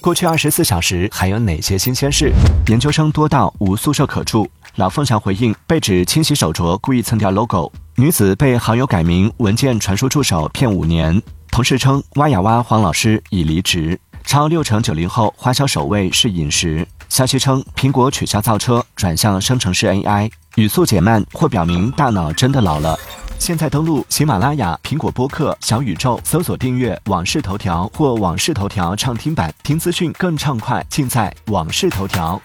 过去二十四小时还有哪些新鲜事？研究生多到无宿舍可住。老凤祥回应被指清洗手镯故意蹭掉 logo。女子被好友改名文件传输助手骗五年。同事称挖呀挖黄老师已离职。超六成九零后花销首位是饮食。消息称苹果取消造车，转向生成式 AI。语速减慢或表明大脑真的老了。现在登录喜马拉雅、苹果播客、小宇宙，搜索订阅《往事头条》或《往事头条》畅听版，听资讯更畅快，尽在《往事头条》。